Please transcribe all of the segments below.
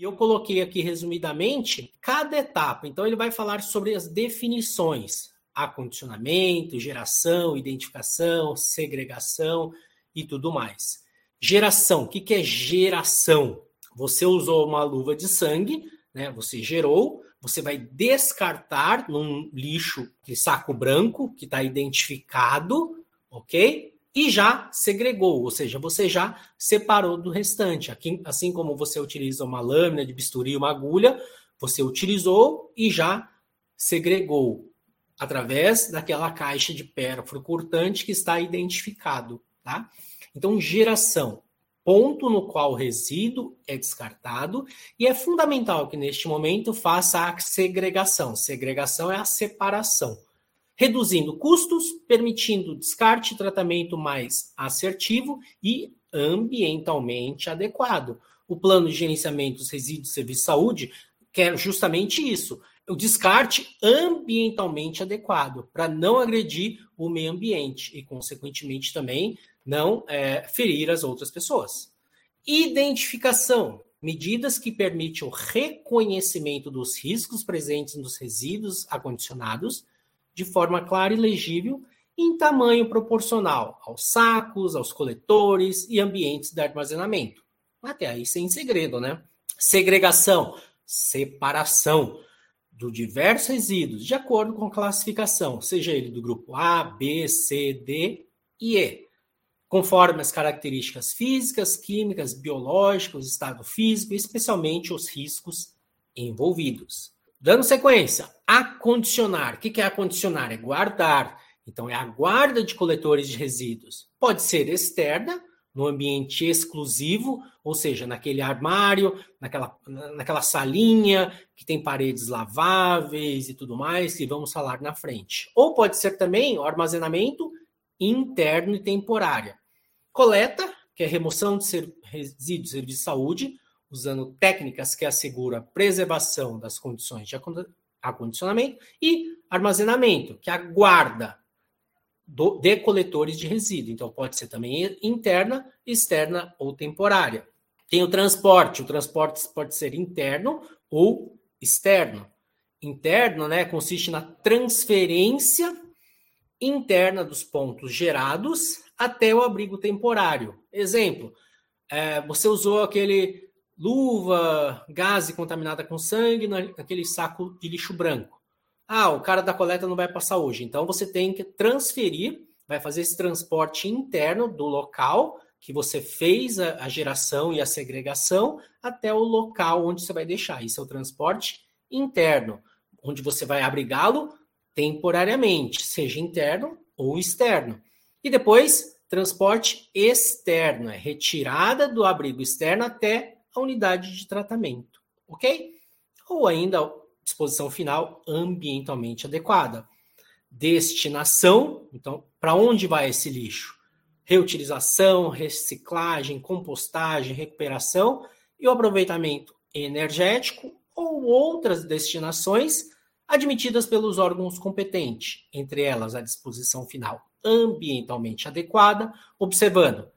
E eu coloquei aqui resumidamente cada etapa. Então, ele vai falar sobre as definições: acondicionamento, geração, identificação, segregação e tudo mais. Geração: o que é geração? Você usou uma luva de sangue, né? Você gerou, você vai descartar num lixo saco branco que está identificado, ok? E já segregou, ou seja, você já separou do restante. Aqui, assim como você utiliza uma lâmina de bisturi, uma agulha, você utilizou e já segregou através daquela caixa de pérfuro cortante que está identificado, tá? Então, geração ponto no qual o resíduo é descartado e é fundamental que neste momento faça a segregação. Segregação é a separação, reduzindo custos, permitindo descarte e tratamento mais assertivo e ambientalmente adequado. O plano de gerenciamento dos resíduos serviço de saúde quer justamente isso, o descarte ambientalmente adequado, para não agredir o meio ambiente e, consequentemente, também não é, ferir as outras pessoas. Identificação. Medidas que permitem o reconhecimento dos riscos presentes nos resíduos acondicionados de forma clara e legível em tamanho proporcional aos sacos, aos coletores e ambientes de armazenamento. Até aí sem segredo, né? Segregação, separação do diversos resíduos de acordo com a classificação, seja ele do grupo A, B, C, D e E conforme as características físicas, químicas, biológicas, estado físico, especialmente os riscos envolvidos. Dando sequência, acondicionar. O que é acondicionar? É guardar. Então, é a guarda de coletores de resíduos. Pode ser externa, no ambiente exclusivo, ou seja, naquele armário, naquela, naquela salinha que tem paredes laváveis e tudo mais, que vamos falar na frente. Ou pode ser também o armazenamento interno e temporário. Coleta, que é remoção de resíduos de saúde, usando técnicas que asseguram a preservação das condições de acondicionamento, e armazenamento, que é a guarda do, de coletores de resíduo. Então, pode ser também interna, externa ou temporária. Tem o transporte. O transporte pode ser interno ou externo. Interno, né, consiste na transferência interna dos pontos gerados até o abrigo temporário. Exemplo, é, você usou aquele luva, gás contaminada com sangue naquele saco de lixo branco. Ah, o cara da coleta não vai passar hoje. Então você tem que transferir, vai fazer esse transporte interno do local que você fez a geração e a segregação até o local onde você vai deixar. Isso é o transporte interno, onde você vai abrigá-lo temporariamente, seja interno ou externo. E depois, transporte externo, é retirada do abrigo externo até a unidade de tratamento, ok? Ou ainda disposição final ambientalmente adequada. Destinação, então, para onde vai esse lixo? Reutilização, reciclagem, compostagem, recuperação e o aproveitamento energético ou outras destinações admitidas pelos órgãos competentes, entre elas a disposição final ambientalmente adequada, observando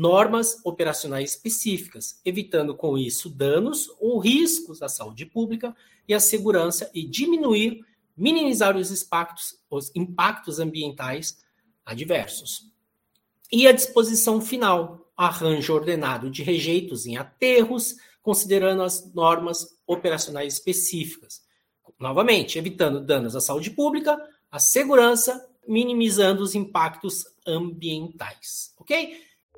normas operacionais específicas, evitando com isso danos ou riscos à saúde pública e à segurança e diminuir, minimizar os impactos, os impactos ambientais adversos. E a disposição final, arranjo ordenado de rejeitos em aterros, considerando as normas operacionais específicas. Novamente, evitando danos à saúde pública, à segurança minimizando os impactos ambientais, ok?